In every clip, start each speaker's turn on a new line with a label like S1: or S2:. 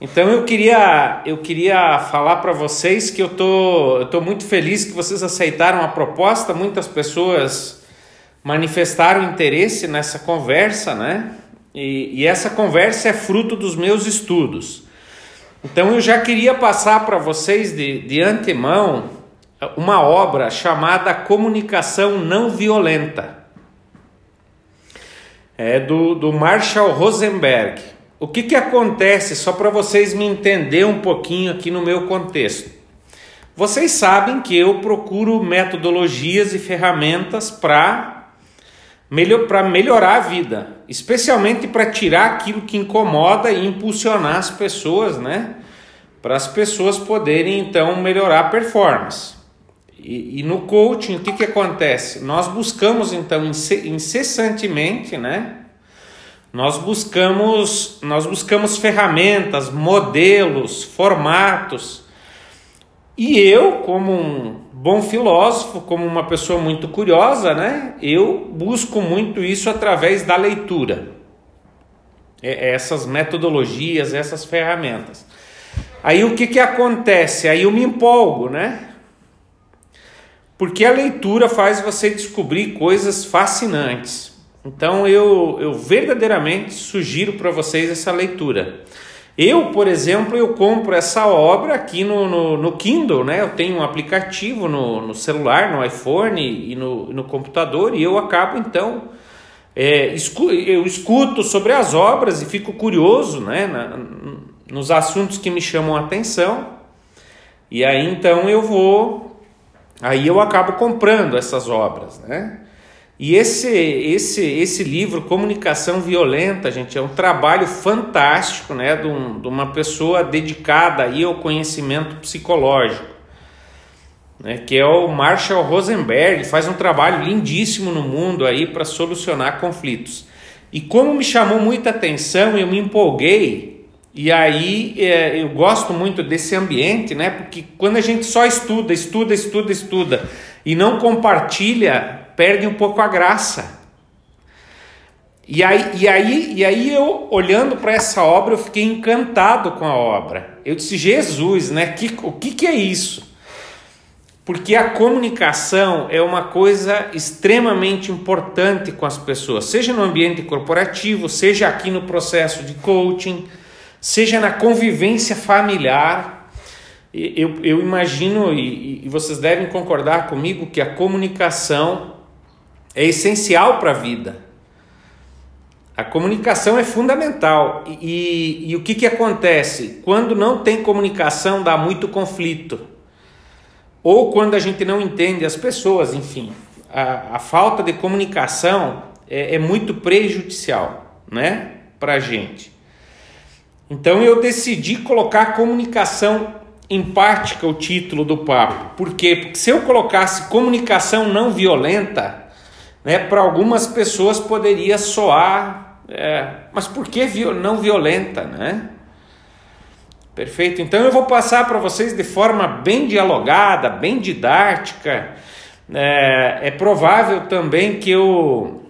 S1: Então eu queria, eu queria falar para vocês que eu tô, eu tô muito feliz que vocês aceitaram a proposta. Muitas pessoas manifestaram interesse nessa conversa, né? E, e essa conversa é fruto dos meus estudos. Então eu já queria passar para vocês de, de antemão uma obra chamada Comunicação Não Violenta. É do, do Marshall Rosenberg. O que, que acontece, só para vocês me entender um pouquinho aqui no meu contexto? Vocês sabem que eu procuro metodologias e ferramentas para melhor, melhorar a vida, especialmente para tirar aquilo que incomoda e impulsionar as pessoas, né? Para as pessoas poderem então melhorar a performance. E, e no coaching, o que, que acontece? Nós buscamos então incessantemente, né? Nós buscamos, nós buscamos ferramentas, modelos, formatos. E eu, como um bom filósofo, como uma pessoa muito curiosa, né? Eu busco muito isso através da leitura. Essas metodologias, essas ferramentas. Aí o que, que acontece? Aí eu me empolgo, né? Porque a leitura faz você descobrir coisas fascinantes. Então eu, eu verdadeiramente sugiro para vocês essa leitura. Eu, por exemplo, eu compro essa obra aqui no, no, no, Kindle, né? Eu tenho um aplicativo no, no celular, no iPhone e no, no computador e eu acabo então é, escu eu escuto sobre as obras e fico curioso, né? Na, nos assuntos que me chamam a atenção e aí então eu vou, aí eu acabo comprando essas obras, né? E esse, esse, esse livro, Comunicação Violenta, gente, é um trabalho fantástico né, de, um, de uma pessoa dedicada aí ao conhecimento psicológico, né, que é o Marshall Rosenberg, faz um trabalho lindíssimo no mundo aí para solucionar conflitos. E como me chamou muita atenção, eu me empolguei, e aí é, eu gosto muito desse ambiente, né, porque quando a gente só estuda, estuda, estuda, estuda, e não compartilha perde um pouco a graça. E aí, e aí, e aí eu, olhando para essa obra, eu fiquei encantado com a obra. Eu disse, Jesus, né? Que, o que, que é isso? Porque a comunicação é uma coisa extremamente importante com as pessoas, seja no ambiente corporativo, seja aqui no processo de coaching, seja na convivência familiar. Eu, eu imagino, e, e vocês devem concordar comigo, que a comunicação é essencial para a vida. A comunicação é fundamental. E, e, e, o que, que acontece? Quando não tem comunicação, dá muito conflito. Ou quando a gente não entende as pessoas, enfim. A, a falta de comunicação é, é muito prejudicial né, para a gente. Então eu decidi colocar comunicação empática o título do papo. Por quê? Porque se eu colocasse comunicação não violenta, né, para algumas pessoas poderia soar, é, mas por que não violenta, né? Perfeito. Então eu vou passar para vocês de forma bem dialogada, bem didática. É, é provável também que eu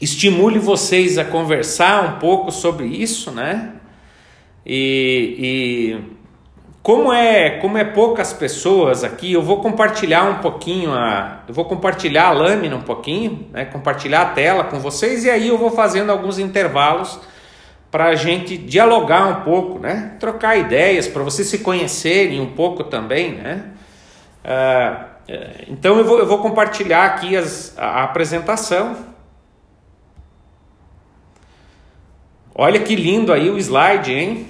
S1: estimule vocês a conversar um pouco sobre isso, né? E, e como é, como é poucas pessoas aqui, eu vou compartilhar um pouquinho a, eu vou compartilhar a lâmina um pouquinho, né, compartilhar a tela com vocês e aí eu vou fazendo alguns intervalos para a gente dialogar um pouco, né, trocar ideias para vocês se conhecerem um pouco também, né. Ah, é, então eu vou, eu vou compartilhar aqui as, a apresentação. Olha que lindo aí o slide, hein?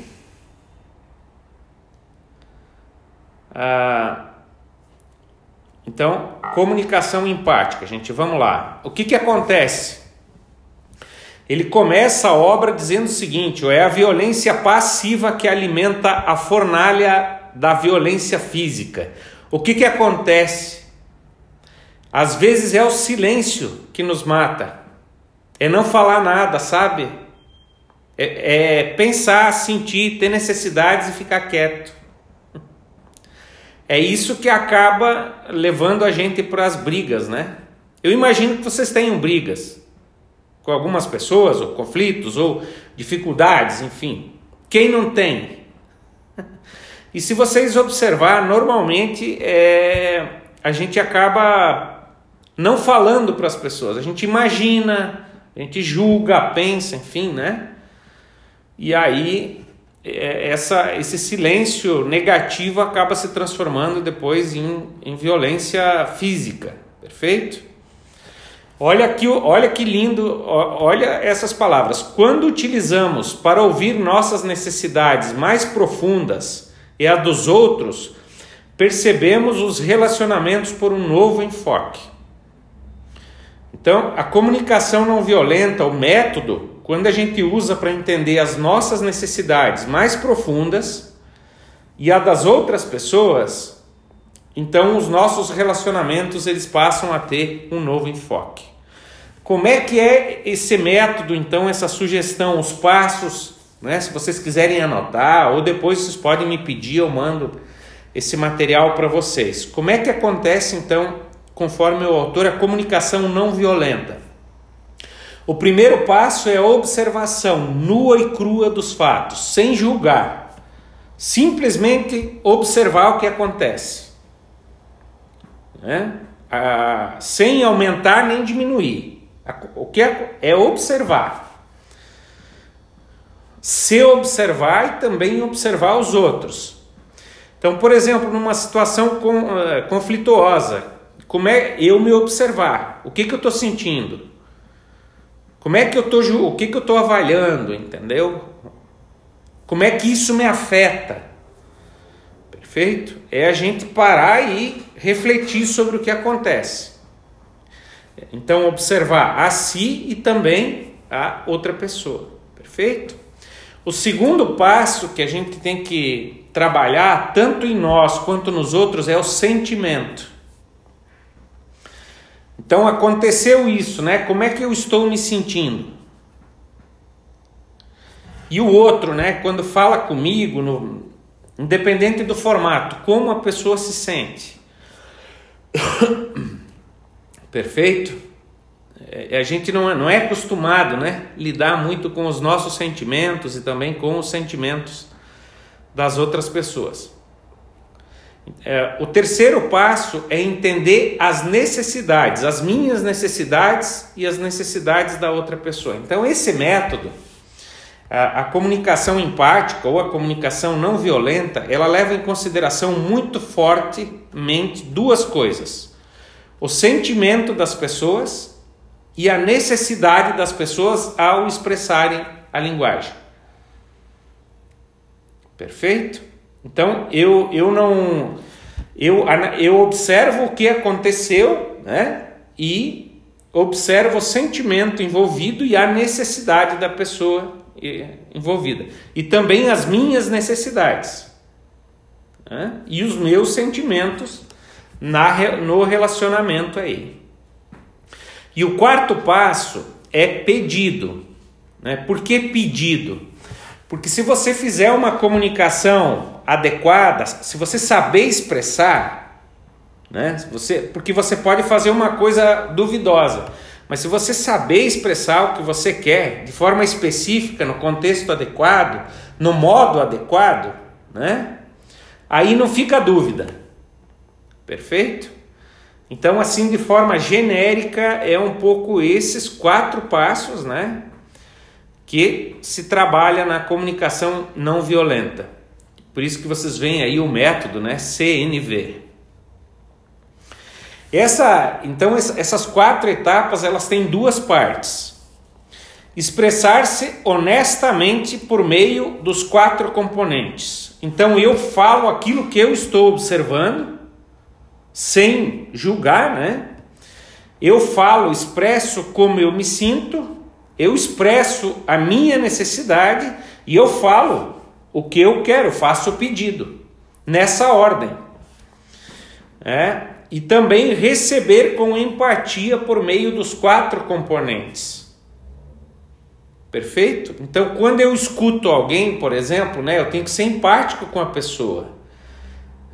S1: Ah, então, comunicação empática, gente, vamos lá. O que, que acontece? Ele começa a obra dizendo o seguinte: é a violência passiva que alimenta a fornalha da violência física. O que, que acontece? Às vezes é o silêncio que nos mata, é não falar nada, sabe? É, é pensar, sentir, ter necessidades e ficar quieto. É isso que acaba levando a gente para as brigas, né? Eu imagino que vocês tenham brigas com algumas pessoas, ou conflitos, ou dificuldades, enfim. Quem não tem? E se vocês observar, normalmente é, a gente acaba não falando para as pessoas, a gente imagina, a gente julga, pensa, enfim, né? E aí essa, esse silêncio negativo acaba se transformando depois em, em violência física, perfeito? Olha que, olha que lindo, olha essas palavras. Quando utilizamos para ouvir nossas necessidades mais profundas e a dos outros, percebemos os relacionamentos por um novo enfoque. Então, a comunicação não violenta, o método, quando a gente usa para entender as nossas necessidades mais profundas e a das outras pessoas, então os nossos relacionamentos eles passam a ter um novo enfoque. Como é que é esse método, então, essa sugestão, os passos, né? Se vocês quiserem anotar, ou depois vocês podem me pedir, eu mando esse material para vocês. Como é que acontece, então, conforme o autor, a comunicação não violenta? O primeiro passo é a observação nua e crua dos fatos, sem julgar. Simplesmente observar o que acontece. Né? Ah, sem aumentar nem diminuir. O que é, é observar. Se observar e também observar os outros. Então, por exemplo, numa situação uh, conflituosa, como é eu me observar? O que, que eu estou sentindo? Como é que eu estou o que, que eu estou avaliando, entendeu? Como é que isso me afeta? Perfeito? É a gente parar e refletir sobre o que acontece. Então, observar a si e também a outra pessoa. Perfeito? O segundo passo que a gente tem que trabalhar, tanto em nós quanto nos outros, é o sentimento. Então, aconteceu isso, né? Como é que eu estou me sentindo? E o outro, né? Quando fala comigo, no, independente do formato, como a pessoa se sente. Perfeito? É, a gente não é, não é acostumado, né? Lidar muito com os nossos sentimentos e também com os sentimentos das outras pessoas. É, o terceiro passo é entender as necessidades, as minhas necessidades e as necessidades da outra pessoa. Então, esse método, a, a comunicação empática ou a comunicação não violenta, ela leva em consideração muito fortemente duas coisas o sentimento das pessoas e a necessidade das pessoas ao expressarem a linguagem. Perfeito? Então eu, eu não eu, eu observo o que aconteceu, né? E observo o sentimento envolvido e a necessidade da pessoa envolvida e também as minhas necessidades né? e os meus sentimentos na, no relacionamento aí. E o quarto passo é pedido. Né? Por que pedido? Porque se você fizer uma comunicação adequada, se você saber expressar, né? você, porque você pode fazer uma coisa duvidosa, mas se você saber expressar o que você quer de forma específica, no contexto adequado, no modo adequado, né? aí não fica dúvida. Perfeito? Então, assim, de forma genérica, é um pouco esses quatro passos, né? Que se trabalha na comunicação não violenta. Por isso que vocês veem aí o método, né? CNV. Essa, então, essas quatro etapas, elas têm duas partes. Expressar-se honestamente por meio dos quatro componentes. Então, eu falo aquilo que eu estou observando, sem julgar, né? Eu falo, expresso como eu me sinto, eu expresso a minha necessidade e eu falo o que eu quero, faço o pedido nessa ordem. É? E também receber com empatia por meio dos quatro componentes. Perfeito? Então, quando eu escuto alguém, por exemplo, né, eu tenho que ser empático com a pessoa.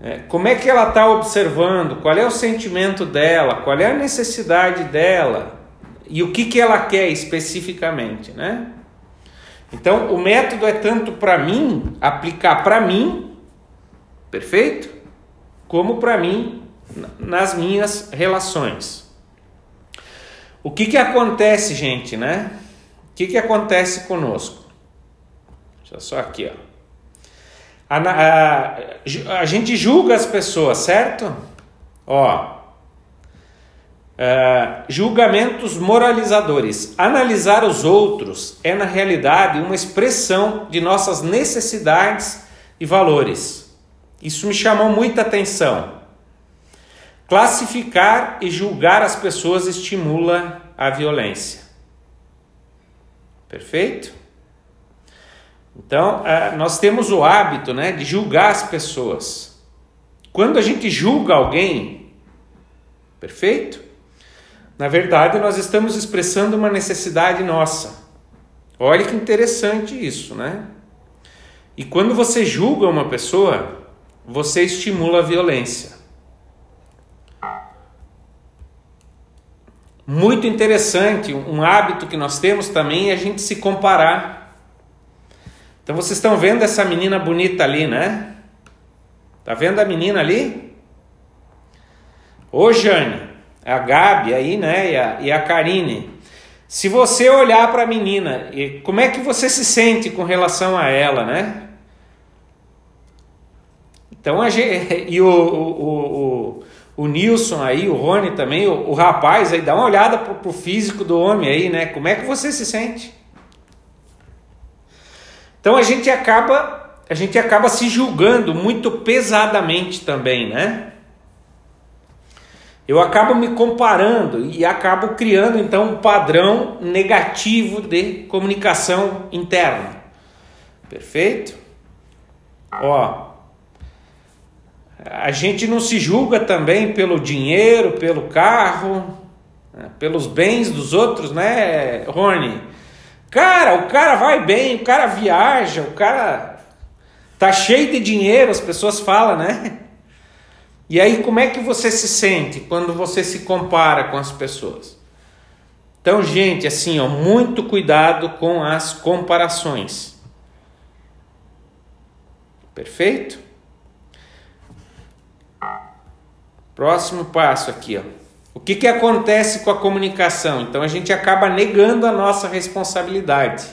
S1: É, como é que ela está observando? Qual é o sentimento dela? Qual é a necessidade dela? E o que, que ela quer especificamente, né? Então, o método é tanto para mim, aplicar para mim, Perfeito? Como para mim nas minhas relações. O que que acontece, gente, né? O que que acontece conosco? Deixa só aqui, ó. A, a, a gente julga as pessoas, certo? Ó, Uh, julgamentos moralizadores. Analisar os outros é, na realidade, uma expressão de nossas necessidades e valores. Isso me chamou muita atenção. Classificar e julgar as pessoas estimula a violência. Perfeito? Então, uh, nós temos o hábito né, de julgar as pessoas. Quando a gente julga alguém, perfeito? Na verdade, nós estamos expressando uma necessidade nossa. Olha que interessante isso, né? E quando você julga uma pessoa, você estimula a violência. Muito interessante, um hábito que nós temos também é a gente se comparar. Então vocês estão vendo essa menina bonita ali, né? Tá vendo a menina ali? Ô Jane, a Gabi aí, né, e a, e a Karine. Se você olhar para a menina, como é que você se sente com relação a ela, né? Então a gente, e o, o, o, o Nilson aí, o Rony também, o, o rapaz aí, dá uma olhada pro, pro físico do homem aí, né? Como é que você se sente? Então a gente acaba, a gente acaba se julgando muito pesadamente também, né? Eu acabo me comparando e acabo criando então um padrão negativo de comunicação interna. Perfeito? Ó, a gente não se julga também pelo dinheiro, pelo carro, né, pelos bens dos outros, né, Rony? Cara, o cara vai bem, o cara viaja, o cara tá cheio de dinheiro, as pessoas falam, né? E aí, como é que você se sente quando você se compara com as pessoas? Então, gente, assim, ó, muito cuidado com as comparações. Perfeito? Próximo passo aqui, ó. O que, que acontece com a comunicação? Então a gente acaba negando a nossa responsabilidade.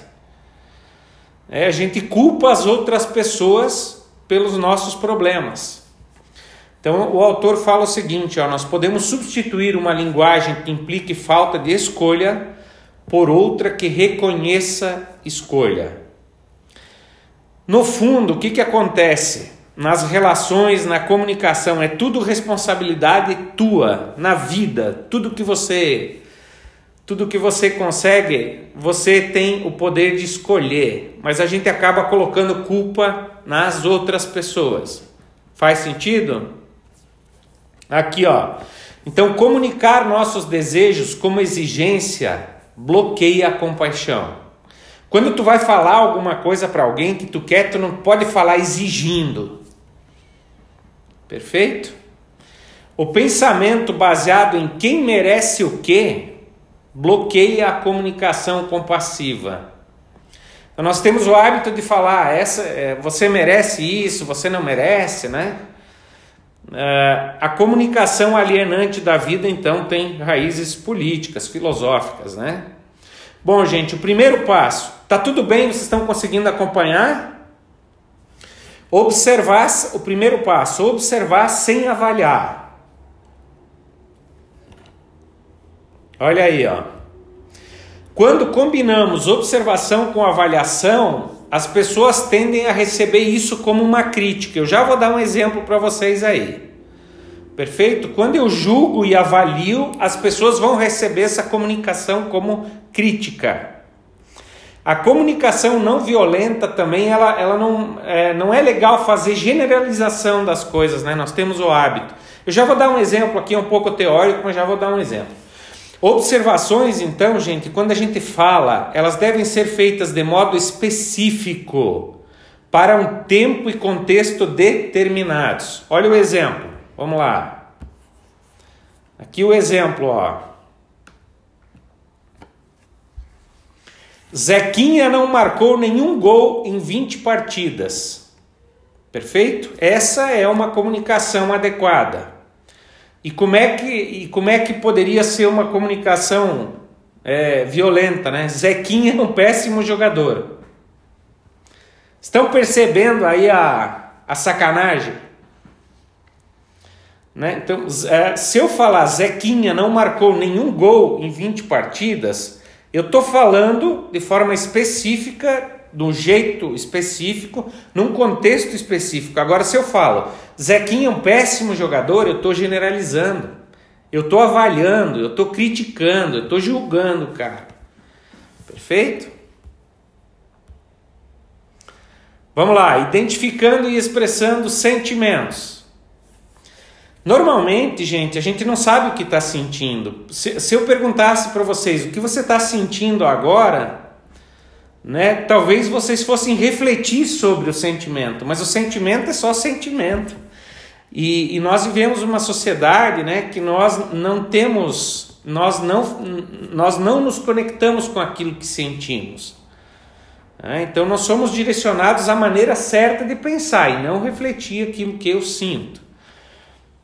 S1: É, a gente culpa as outras pessoas pelos nossos problemas. Então o autor fala o seguinte: ó, nós podemos substituir uma linguagem que implique falta de escolha por outra que reconheça escolha. No fundo, o que, que acontece? Nas relações, na comunicação, é tudo responsabilidade tua, na vida, tudo que você tudo que você consegue, você tem o poder de escolher, mas a gente acaba colocando culpa nas outras pessoas. Faz sentido? Aqui, ó. Então, comunicar nossos desejos como exigência bloqueia a compaixão. Quando tu vai falar alguma coisa para alguém que tu quer, tu não pode falar exigindo. Perfeito? O pensamento baseado em quem merece o quê bloqueia a comunicação compassiva. Então, nós temos o hábito de falar, essa, é, você merece isso, você não merece, né? Uh, a comunicação alienante da vida, então, tem raízes políticas, filosóficas, né? Bom, gente, o primeiro passo. Tá tudo bem? Vocês estão conseguindo acompanhar? Observar, o primeiro passo, observar sem avaliar. Olha aí, ó. Quando combinamos observação com avaliação, as pessoas tendem a receber isso como uma crítica. Eu já vou dar um exemplo para vocês aí. Perfeito? Quando eu julgo e avalio, as pessoas vão receber essa comunicação como crítica. A comunicação não violenta também, ela, ela não, é, não é legal fazer generalização das coisas, né? Nós temos o hábito. Eu já vou dar um exemplo aqui, um pouco teórico, mas já vou dar um exemplo. Observações, então, gente, quando a gente fala, elas devem ser feitas de modo específico, para um tempo e contexto determinados. Olha o exemplo, vamos lá. Aqui o exemplo, ó. Zequinha não marcou nenhum gol em 20 partidas. Perfeito? Essa é uma comunicação adequada. E como é que, e como é que poderia ser uma comunicação é, violenta, né? Zequinha é um péssimo jogador. Estão percebendo aí a, a sacanagem? Né? Então, é, se eu falar Zequinha não marcou nenhum gol em 20 partidas, eu estou falando de forma específica de um jeito específico, num contexto específico. Agora, se eu falo, Zequinha é um péssimo jogador, eu estou generalizando, eu estou avaliando, eu estou criticando, eu estou julgando cara. Perfeito? Vamos lá, identificando e expressando sentimentos. Normalmente, gente, a gente não sabe o que está sentindo. Se, se eu perguntasse para vocês o que você está sentindo agora, né? Talvez vocês fossem refletir sobre o sentimento, mas o sentimento é só sentimento. E, e nós vivemos uma sociedade, né, que nós não temos, nós não, nós não nos conectamos com aquilo que sentimos. Né? Então nós somos direcionados à maneira certa de pensar e não refletir aquilo que eu sinto.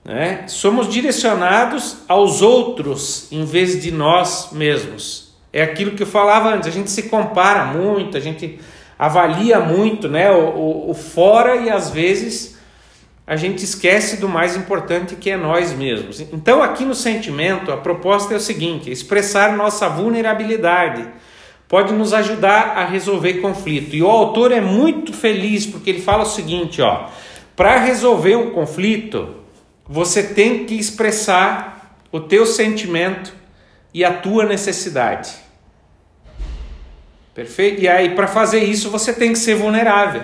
S1: Né? Somos direcionados aos outros em vez de nós mesmos. É aquilo que eu falava antes, a gente se compara muito, a gente avalia muito né, o, o, o fora e às vezes a gente esquece do mais importante que é nós mesmos. Então, aqui no sentimento, a proposta é o seguinte: expressar nossa vulnerabilidade pode nos ajudar a resolver conflito. E o autor é muito feliz porque ele fala o seguinte: ó, para resolver um conflito, você tem que expressar o teu sentimento e a tua necessidade. Perfeito? E aí, para fazer isso, você tem que ser vulnerável.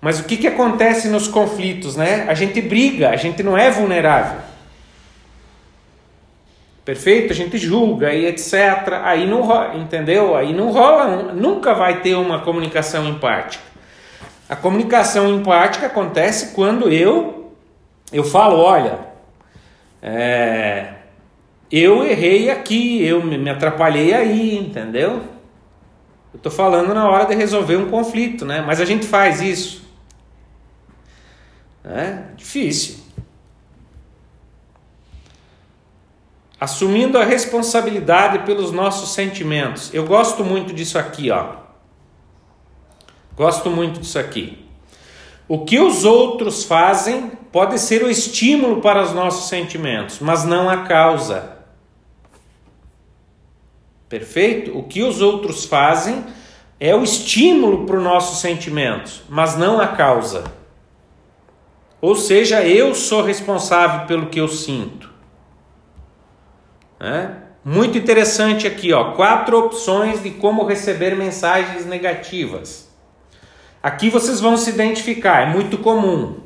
S1: Mas o que, que acontece nos conflitos, né? A gente briga, a gente não é vulnerável. Perfeito? A gente julga e etc. Aí não rola, entendeu? Aí não rola, nunca vai ter uma comunicação empática. A comunicação empática acontece quando eu eu falo, olha, é, eu errei aqui, eu me atrapalhei aí, entendeu? Eu estou falando na hora de resolver um conflito, né? Mas a gente faz isso. É difícil. Assumindo a responsabilidade pelos nossos sentimentos. Eu gosto muito disso aqui, ó. Gosto muito disso aqui. O que os outros fazem pode ser o estímulo para os nossos sentimentos, mas não a causa. Perfeito? O que os outros fazem é o estímulo para os nossos sentimentos, mas não a causa. Ou seja, eu sou responsável pelo que eu sinto. É? Muito interessante aqui, ó, quatro opções de como receber mensagens negativas. Aqui vocês vão se identificar, é muito comum.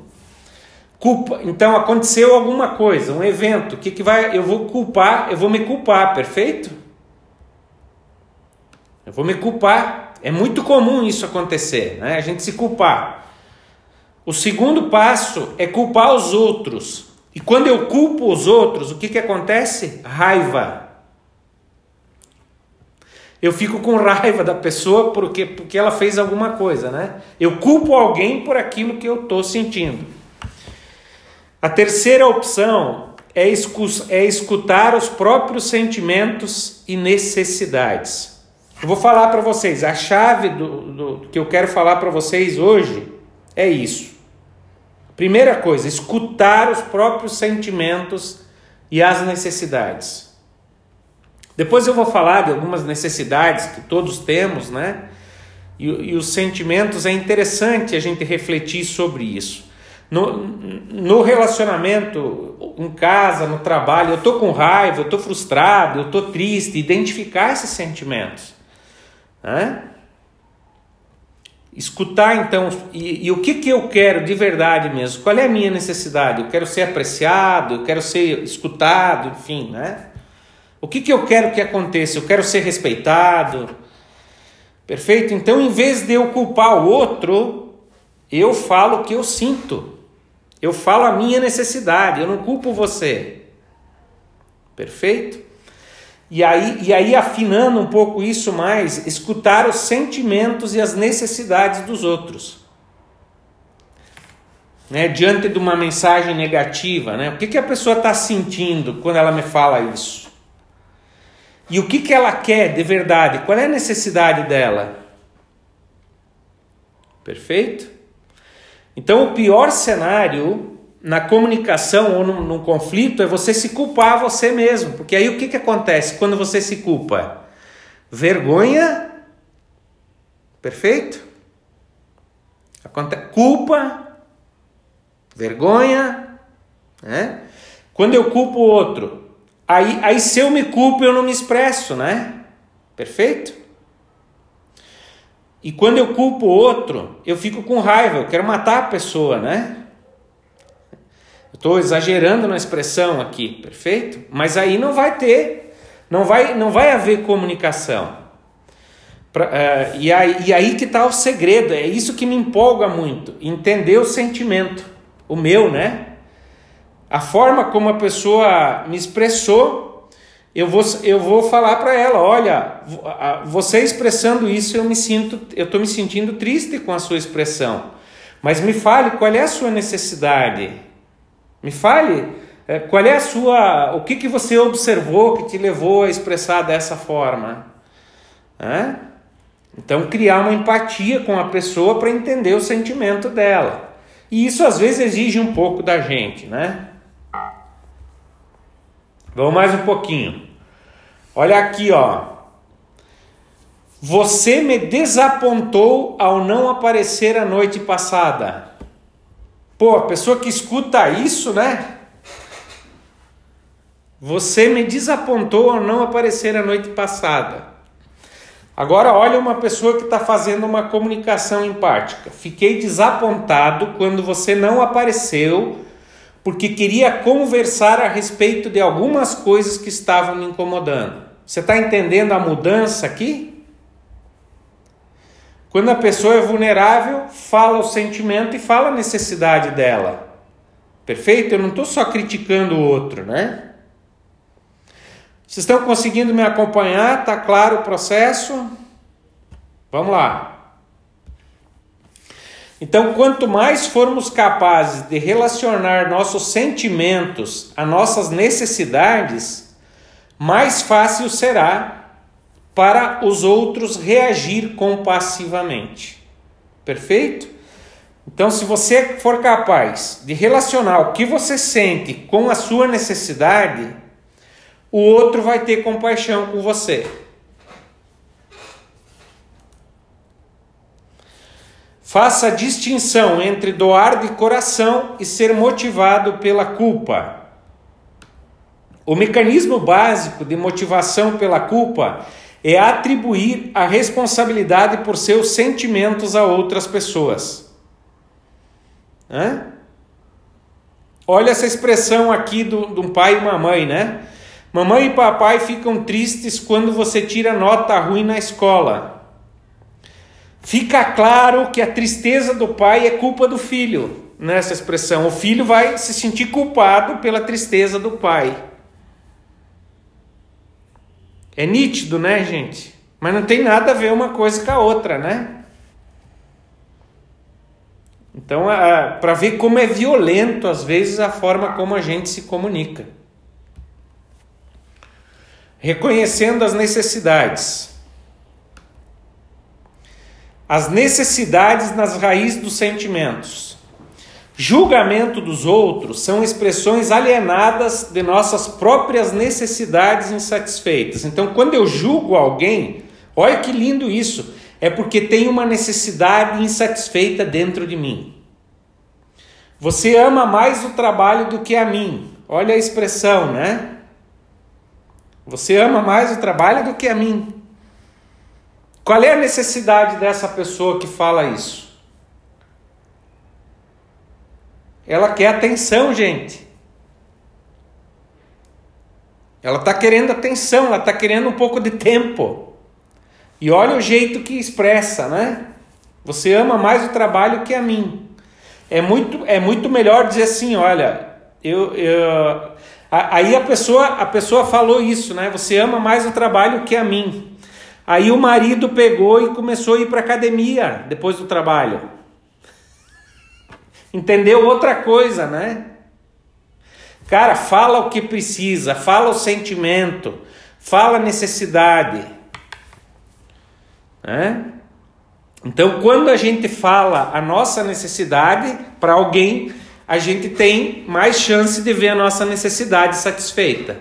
S1: Culpa, então aconteceu alguma coisa, um evento, que, que vai? Eu vou culpar, eu vou me culpar, perfeito? Eu vou me culpar. É muito comum isso acontecer, né? A gente se culpar. O segundo passo é culpar os outros. E quando eu culpo os outros, o que, que acontece? Raiva. Eu fico com raiva da pessoa porque, porque ela fez alguma coisa, né? Eu culpo alguém por aquilo que eu estou sentindo. A terceira opção é, é escutar os próprios sentimentos e necessidades. Eu vou falar para vocês, a chave do, do, que eu quero falar para vocês hoje é isso. Primeira coisa, escutar os próprios sentimentos e as necessidades. Depois eu vou falar de algumas necessidades que todos temos, né? E, e os sentimentos é interessante a gente refletir sobre isso. No, no relacionamento, em casa, no trabalho, eu estou com raiva, eu estou frustrado, eu estou triste, identificar esses sentimentos. Né? Escutar então, e, e, o que, que eu quero de verdade mesmo? Qual é a minha necessidade? Eu quero ser apreciado, eu quero ser escutado, enfim, né? O que, que eu quero que aconteça? Eu quero ser respeitado. Perfeito? Então, em vez de eu culpar o outro, eu falo o que eu sinto. Eu falo a minha necessidade, eu não culpo você. Perfeito? E aí, e aí, afinando um pouco isso mais, escutar os sentimentos e as necessidades dos outros. né, diante de uma mensagem negativa, né? O que, que a pessoa está sentindo quando ela me fala isso? E o que, que ela quer de verdade? Qual é a necessidade dela? Perfeito? Então, o pior cenário na comunicação ou num, num, conflito é você se culpar você mesmo. Porque aí o que, que acontece quando você se culpa? Vergonha. Perfeito? Acontece, culpa, vergonha. Né? Quando eu culpo o outro, aí, aí se eu me culpo eu não me expresso, né? Perfeito? E quando eu culpo o outro, eu fico com raiva, eu quero matar a pessoa, né? Estou exagerando na expressão aqui, perfeito? Mas aí não vai ter, não vai, não vai haver comunicação. Pra, uh, e, aí, e aí que está o segredo, é isso que me empolga muito, entender o sentimento, o meu, né? A forma como a pessoa me expressou eu vou, eu vou falar para ela, olha, você expressando isso, eu me sinto, eu estou me sentindo triste com a sua expressão. Mas me fale qual é a sua necessidade. Me fale é, qual é a sua, o que, que você observou que te levou a expressar dessa forma. É? Então criar uma empatia com a pessoa para entender o sentimento dela. E isso às vezes exige um pouco da gente, né? Vamos mais um pouquinho. Olha aqui, ó. Você me desapontou ao não aparecer a noite passada. Pô, a pessoa que escuta isso, né? Você me desapontou ao não aparecer a noite passada. Agora, olha uma pessoa que está fazendo uma comunicação empática. Fiquei desapontado quando você não apareceu porque queria conversar a respeito de algumas coisas que estavam me incomodando. Você está entendendo a mudança aqui? Quando a pessoa é vulnerável, fala o sentimento e fala a necessidade dela. Perfeito? Eu não estou só criticando o outro, né? Vocês estão conseguindo me acompanhar? Está claro o processo? Vamos lá. Então, quanto mais formos capazes de relacionar nossos sentimentos a nossas necessidades, mais fácil será para os outros reagir compassivamente. Perfeito? Então, se você for capaz de relacionar o que você sente com a sua necessidade, o outro vai ter compaixão com você. Faça a distinção entre doar de coração e ser motivado pela culpa. O mecanismo básico de motivação pela culpa é atribuir a responsabilidade por seus sentimentos a outras pessoas. Hã? Olha essa expressão aqui de um pai e uma mãe, né? Mamãe e papai ficam tristes quando você tira nota ruim na escola. Fica claro que a tristeza do pai é culpa do filho, nessa expressão. O filho vai se sentir culpado pela tristeza do pai. É nítido, né, gente? Mas não tem nada a ver uma coisa com a outra, né? Então, para ver como é violento, às vezes, a forma como a gente se comunica. Reconhecendo as necessidades as necessidades nas raízes dos sentimentos. Julgamento dos outros são expressões alienadas de nossas próprias necessidades insatisfeitas. Então, quando eu julgo alguém, olha que lindo isso, é porque tem uma necessidade insatisfeita dentro de mim. Você ama mais o trabalho do que a mim. Olha a expressão, né? Você ama mais o trabalho do que a mim. Qual é a necessidade dessa pessoa que fala isso? Ela quer atenção, gente. Ela está querendo atenção, ela está querendo um pouco de tempo. E olha o jeito que expressa, né? Você ama mais o trabalho que a mim. É muito, é muito melhor dizer assim, olha, eu, eu aí a pessoa, a pessoa falou isso, né? Você ama mais o trabalho que a mim. Aí o marido pegou e começou a ir para academia depois do trabalho. Entendeu outra coisa, né? Cara, fala o que precisa, fala o sentimento, fala a necessidade. Né? Então, quando a gente fala a nossa necessidade para alguém, a gente tem mais chance de ver a nossa necessidade satisfeita.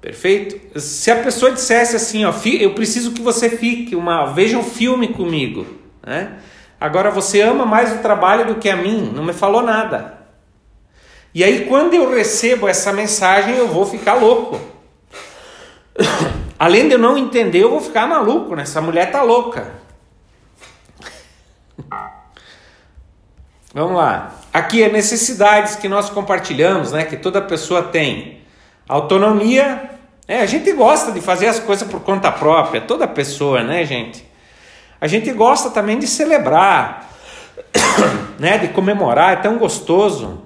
S1: Perfeito? Se a pessoa dissesse assim, ó, eu preciso que você fique uma, veja um filme comigo, né? Agora você ama mais o trabalho do que a mim, não me falou nada. E aí quando eu recebo essa mensagem, eu vou ficar louco. Além de eu não entender, eu vou ficar maluco, né? Essa mulher tá louca. Vamos lá. Aqui é necessidades que nós compartilhamos, né? Que toda pessoa tem. Autonomia, é, a gente gosta de fazer as coisas por conta própria, toda pessoa, né, gente? A gente gosta também de celebrar, né, de comemorar, é tão gostoso.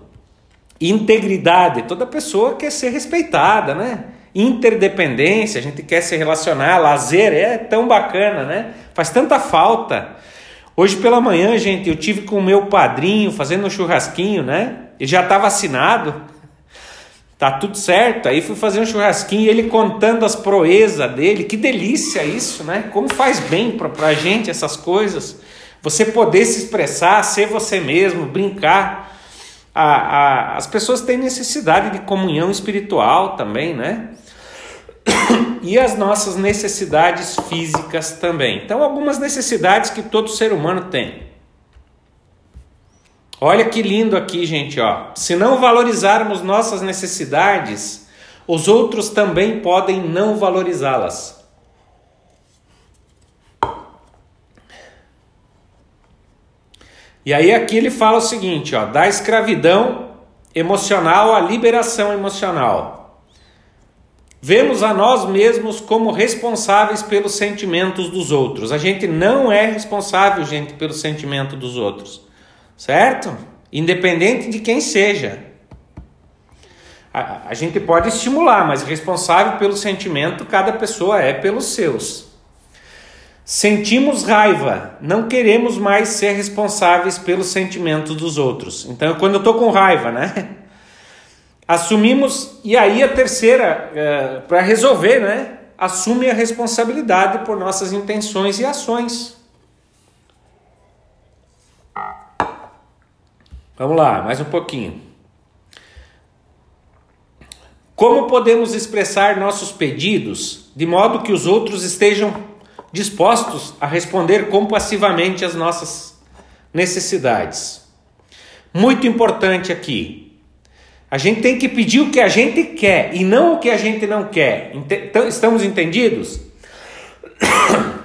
S1: Integridade, toda pessoa quer ser respeitada, né? Interdependência, a gente quer se relacionar, lazer, é tão bacana, né? Faz tanta falta. Hoje pela manhã, gente, eu tive com o meu padrinho fazendo um churrasquinho, né? Ele já está vacinado. Tá tudo certo. Aí fui fazer um churrasquinho e ele contando as proezas dele. Que delícia isso, né? Como faz bem pra, pra gente essas coisas. Você poder se expressar, ser você mesmo, brincar. A, a, as pessoas têm necessidade de comunhão espiritual também, né? E as nossas necessidades físicas também. Então, algumas necessidades que todo ser humano tem. Olha que lindo aqui, gente, ó. Se não valorizarmos nossas necessidades, os outros também podem não valorizá-las. E aí aqui ele fala o seguinte, ó, da escravidão emocional à liberação emocional. Vemos a nós mesmos como responsáveis pelos sentimentos dos outros. A gente não é responsável, gente, pelo sentimento dos outros certo? Independente de quem seja. A, a gente pode estimular, mas responsável pelo sentimento cada pessoa é pelos seus. Sentimos raiva, não queremos mais ser responsáveis pelos sentimentos dos outros. Então, quando eu estou com raiva, né? Assumimos, e aí a terceira, é, para resolver, né? Assume a responsabilidade por nossas intenções e ações. Vamos lá, mais um pouquinho. Como podemos expressar nossos pedidos de modo que os outros estejam dispostos a responder compassivamente às nossas necessidades? Muito importante aqui. A gente tem que pedir o que a gente quer e não o que a gente não quer. Estamos entendidos?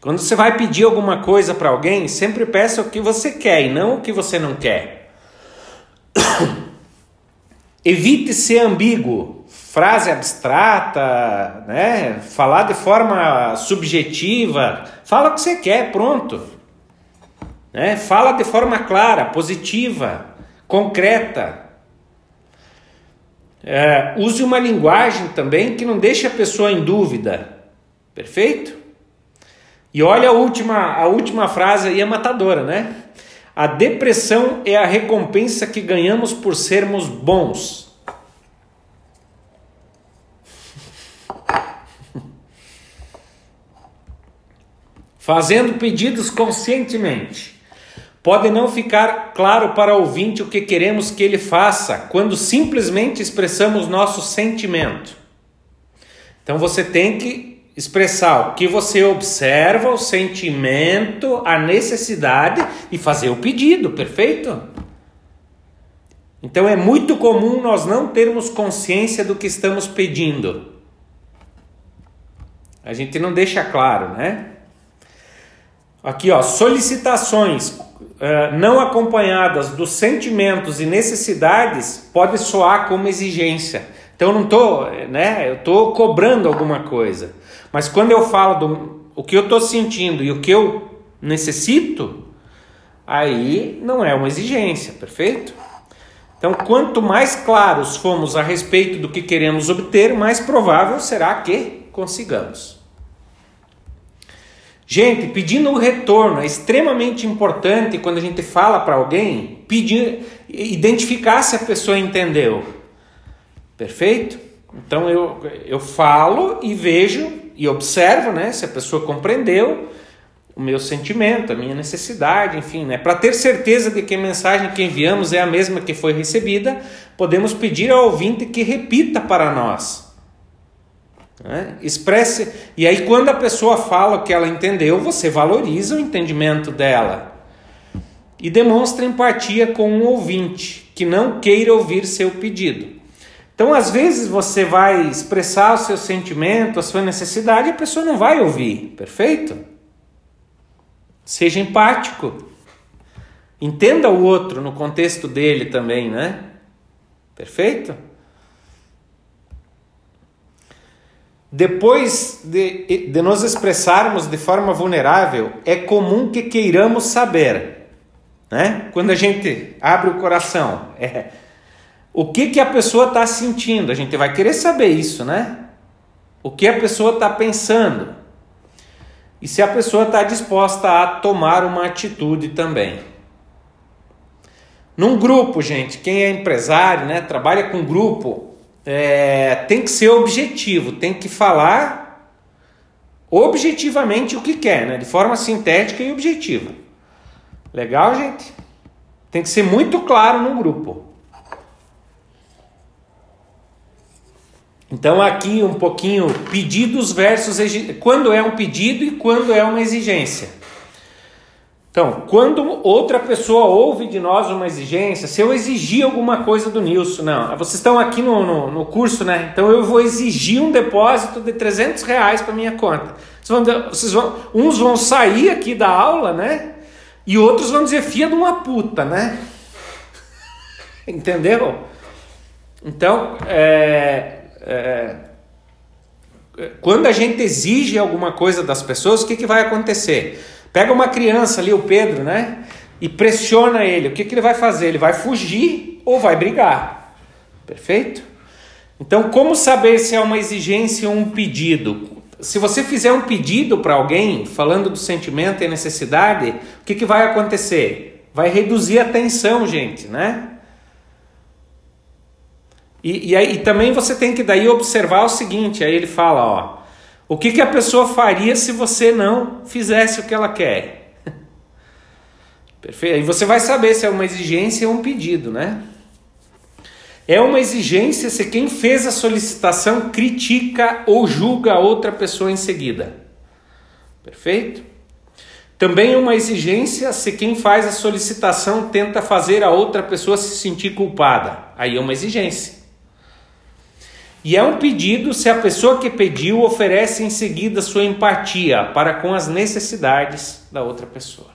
S1: Quando você vai pedir alguma coisa para alguém, sempre peça o que você quer e não o que você não quer. Evite ser ambíguo, frase abstrata, né? Falar de forma subjetiva. Fala o que você quer, pronto. Né? Fala de forma clara, positiva, concreta. É, use uma linguagem também que não deixe a pessoa em dúvida. Perfeito? E olha a última, a última frase aí é matadora, né? A depressão é a recompensa que ganhamos por sermos bons. Fazendo pedidos conscientemente. Pode não ficar claro para o ouvinte o que queremos que ele faça quando simplesmente expressamos nosso sentimento. Então você tem que expressar o que você observa, o sentimento, a necessidade e fazer o pedido, perfeito? Então é muito comum nós não termos consciência do que estamos pedindo. A gente não deixa claro, né? Aqui, ó, solicitações uh, não acompanhadas dos sentimentos e necessidades pode soar como exigência. Então eu não tô, né? Eu tô cobrando alguma coisa. Mas quando eu falo do o que eu estou sentindo e o que eu necessito, aí não é uma exigência, perfeito? Então, quanto mais claros formos a respeito do que queremos obter, mais provável será que consigamos. Gente, pedindo o retorno é extremamente importante quando a gente fala para alguém, pedir, identificar se a pessoa entendeu. Perfeito? Então eu, eu falo e vejo e observo, né, se a pessoa compreendeu o meu sentimento, a minha necessidade, enfim, né? Para ter certeza de que a mensagem que enviamos é a mesma que foi recebida, podemos pedir ao ouvinte que repita para nós. Né? Expresse. E aí, quando a pessoa fala o que ela entendeu, você valoriza o entendimento dela e demonstra empatia com o ouvinte que não queira ouvir seu pedido. Então, às vezes, você vai expressar o seu sentimento, a sua necessidade, e a pessoa não vai ouvir, perfeito? Seja empático. Entenda o outro no contexto dele também, né? Perfeito? Depois de, de nos expressarmos de forma vulnerável, é comum que queiramos saber, né? Quando a gente abre o coração, é, o que, que a pessoa está sentindo? A gente vai querer saber isso, né? O que a pessoa está pensando e se a pessoa está disposta a tomar uma atitude também. Num grupo, gente, quem é empresário, né, trabalha com grupo, é, tem que ser objetivo, tem que falar objetivamente o que quer, né? de forma sintética e objetiva. Legal, gente? Tem que ser muito claro no grupo. Então, aqui um pouquinho pedidos versus quando é um pedido e quando é uma exigência. Então, quando outra pessoa ouve de nós uma exigência, se eu exigir alguma coisa do Nilson, não, vocês estão aqui no, no, no curso, né? Então eu vou exigir um depósito de 300 reais para minha conta. Vocês vão, vocês vão, uns vão sair aqui da aula, né? E outros vão dizer, filha de uma puta, né? Entendeu? Então, é, é, quando a gente exige alguma coisa das pessoas, o que, que vai acontecer? Pega uma criança ali, o Pedro, né? E pressiona ele. O que, que ele vai fazer? Ele vai fugir ou vai brigar. Perfeito? Então, como saber se é uma exigência ou um pedido? Se você fizer um pedido para alguém, falando do sentimento e necessidade, o que, que vai acontecer? Vai reduzir a tensão, gente, né? E, e, aí, e também você tem que daí observar o seguinte, aí ele fala, ó, o que, que a pessoa faria se você não fizesse o que ela quer? Perfeito? E você vai saber se é uma exigência ou um pedido, né? É uma exigência se quem fez a solicitação critica ou julga outra pessoa em seguida. Perfeito? Também é uma exigência se quem faz a solicitação tenta fazer a outra pessoa se sentir culpada. Aí é uma exigência. E é um pedido se a pessoa que pediu oferece em seguida sua empatia para com as necessidades da outra pessoa.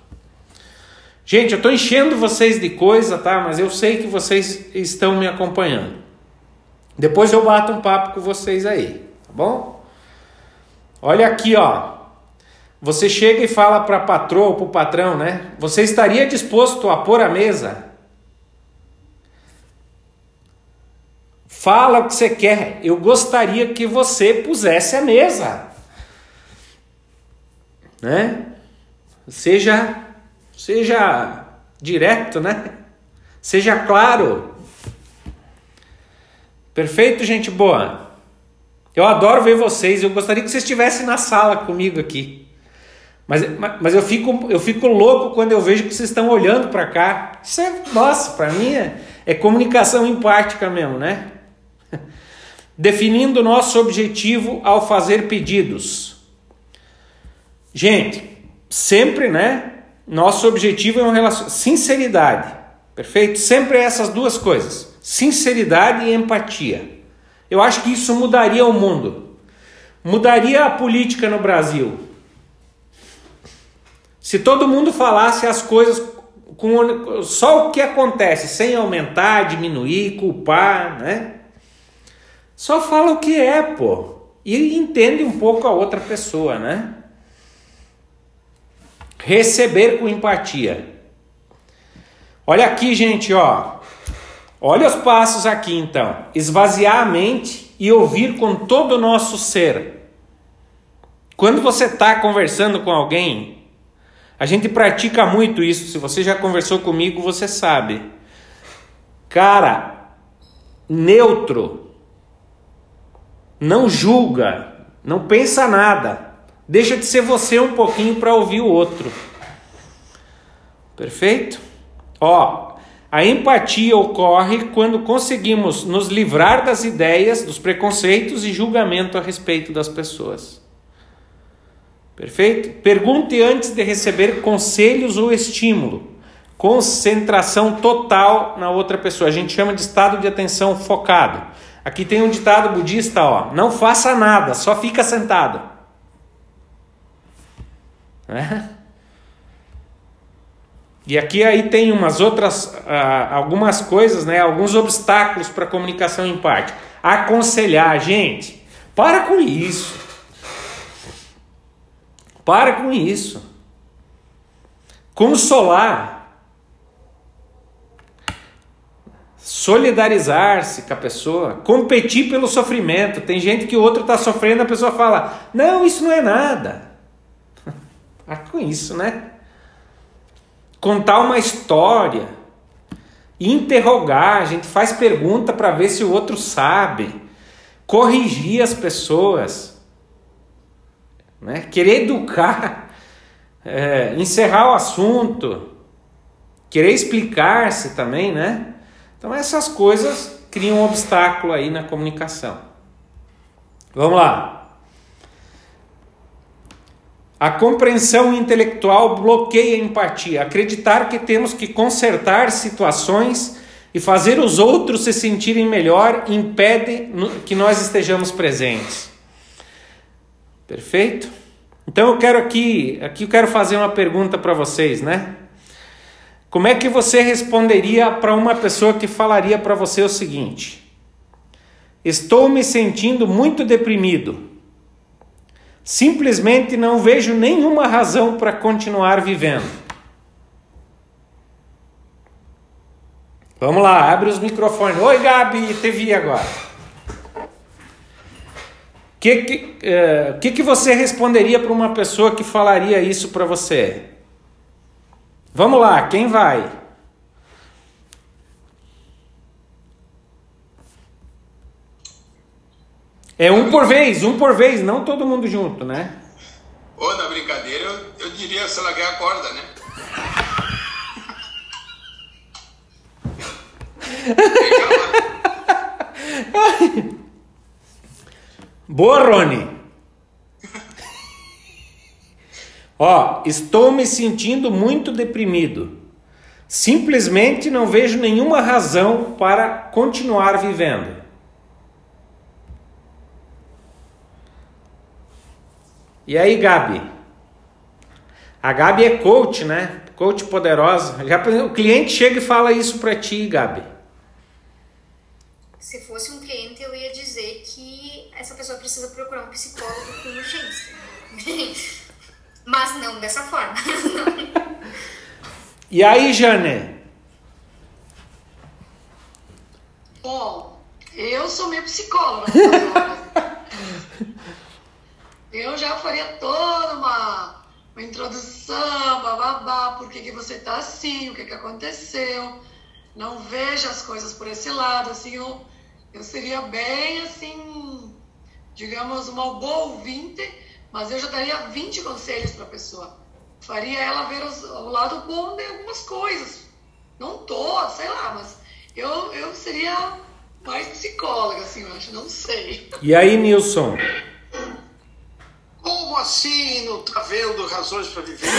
S1: Gente, eu estou enchendo vocês de coisa, tá? Mas eu sei que vocês estão me acompanhando. Depois eu bato um papo com vocês aí, tá bom? Olha aqui, ó. Você chega e fala para a patroa ou para o patrão, né? Você estaria disposto a pôr a mesa? Fala o que você quer. Eu gostaria que você pusesse a mesa. Né? Seja seja direto, né? Seja claro. Perfeito, gente boa. Eu adoro ver vocês. Eu gostaria que vocês estivessem na sala comigo aqui. Mas, mas eu, fico, eu fico louco quando eu vejo que vocês estão olhando para cá. Isso é, nossa, para mim é, é comunicação empática mesmo, né? Definindo nosso objetivo ao fazer pedidos. Gente, sempre, né? Nosso objetivo é um relacionamento. Sinceridade, perfeito? Sempre essas duas coisas: sinceridade e empatia. Eu acho que isso mudaria o mundo, mudaria a política no Brasil. Se todo mundo falasse as coisas com só o que acontece, sem aumentar, diminuir, culpar, né? Só fala o que é, pô. E entende um pouco a outra pessoa, né? Receber com empatia. Olha aqui, gente, ó. Olha os passos aqui, então. Esvaziar a mente e ouvir com todo o nosso ser. Quando você está conversando com alguém, a gente pratica muito isso. Se você já conversou comigo, você sabe. Cara, neutro, não julga, não pensa nada. Deixa de ser você um pouquinho para ouvir o outro. Perfeito? Ó, a empatia ocorre quando conseguimos nos livrar das ideias, dos preconceitos e julgamento a respeito das pessoas. Perfeito? Pergunte antes de receber conselhos ou estímulo. Concentração total na outra pessoa. A gente chama de estado de atenção focado. Aqui tem um ditado budista, ó, não faça nada, só fica sentado. É? E aqui aí tem umas outras, ah, algumas coisas, né, alguns obstáculos para a comunicação empática. Aconselhar, gente, para com isso. Para com isso. Consolar. Solidarizar-se com a pessoa. Competir pelo sofrimento. Tem gente que o outro está sofrendo, a pessoa fala: Não, isso não é nada. Para com isso, né? Contar uma história. Interrogar, a gente faz pergunta para ver se o outro sabe. Corrigir as pessoas né? querer educar, é, encerrar o assunto, querer explicar-se também, né? Então essas coisas criam um obstáculo aí na comunicação. Vamos lá. A compreensão intelectual bloqueia a empatia. Acreditar que temos que consertar situações e fazer os outros se sentirem melhor impede que nós estejamos presentes. Perfeito? Então eu quero aqui, aqui eu quero fazer uma pergunta para vocês, né? Como é que você responderia para uma pessoa que falaria para você o seguinte: Estou me sentindo muito deprimido. Simplesmente não vejo nenhuma razão para continuar vivendo. Vamos lá, abre os microfones. Oi, Gabi, te vi agora que, que, uh, que, que você responderia para uma pessoa que falaria isso para você? Vamos lá, quem vai? É um por vez, um por vez, não todo mundo junto, né?
S2: Ou na brincadeira, eu, eu diria se ela quer a corda, né?
S1: Boa, Rony. Ó, estou me sentindo muito deprimido. Simplesmente não vejo nenhuma razão para continuar vivendo. E aí, Gabi? A Gabi é coach, né? Coach poderosa. Já o cliente chega e fala isso para ti, Gabi.
S3: Se fosse um cliente, eu ia dizer que essa pessoa precisa procurar um psicólogo com urgência. Mas não dessa forma.
S1: E aí, Jane?
S4: Bom, eu sou meio psicóloga. eu já faria toda uma, uma introdução, bababá, por que, que você tá assim, o que, que aconteceu. Não veja as coisas por esse lado, assim, eu, eu seria bem assim digamos, uma boa ouvinte, mas eu já daria 20 conselhos para a pessoa. Faria ela ver os, o lado bom de algumas coisas. Não todas, sei lá, mas eu, eu seria mais psicóloga, assim, eu acho, não sei.
S1: E aí, Nilson?
S2: Como assim não tá vendo razões para viver?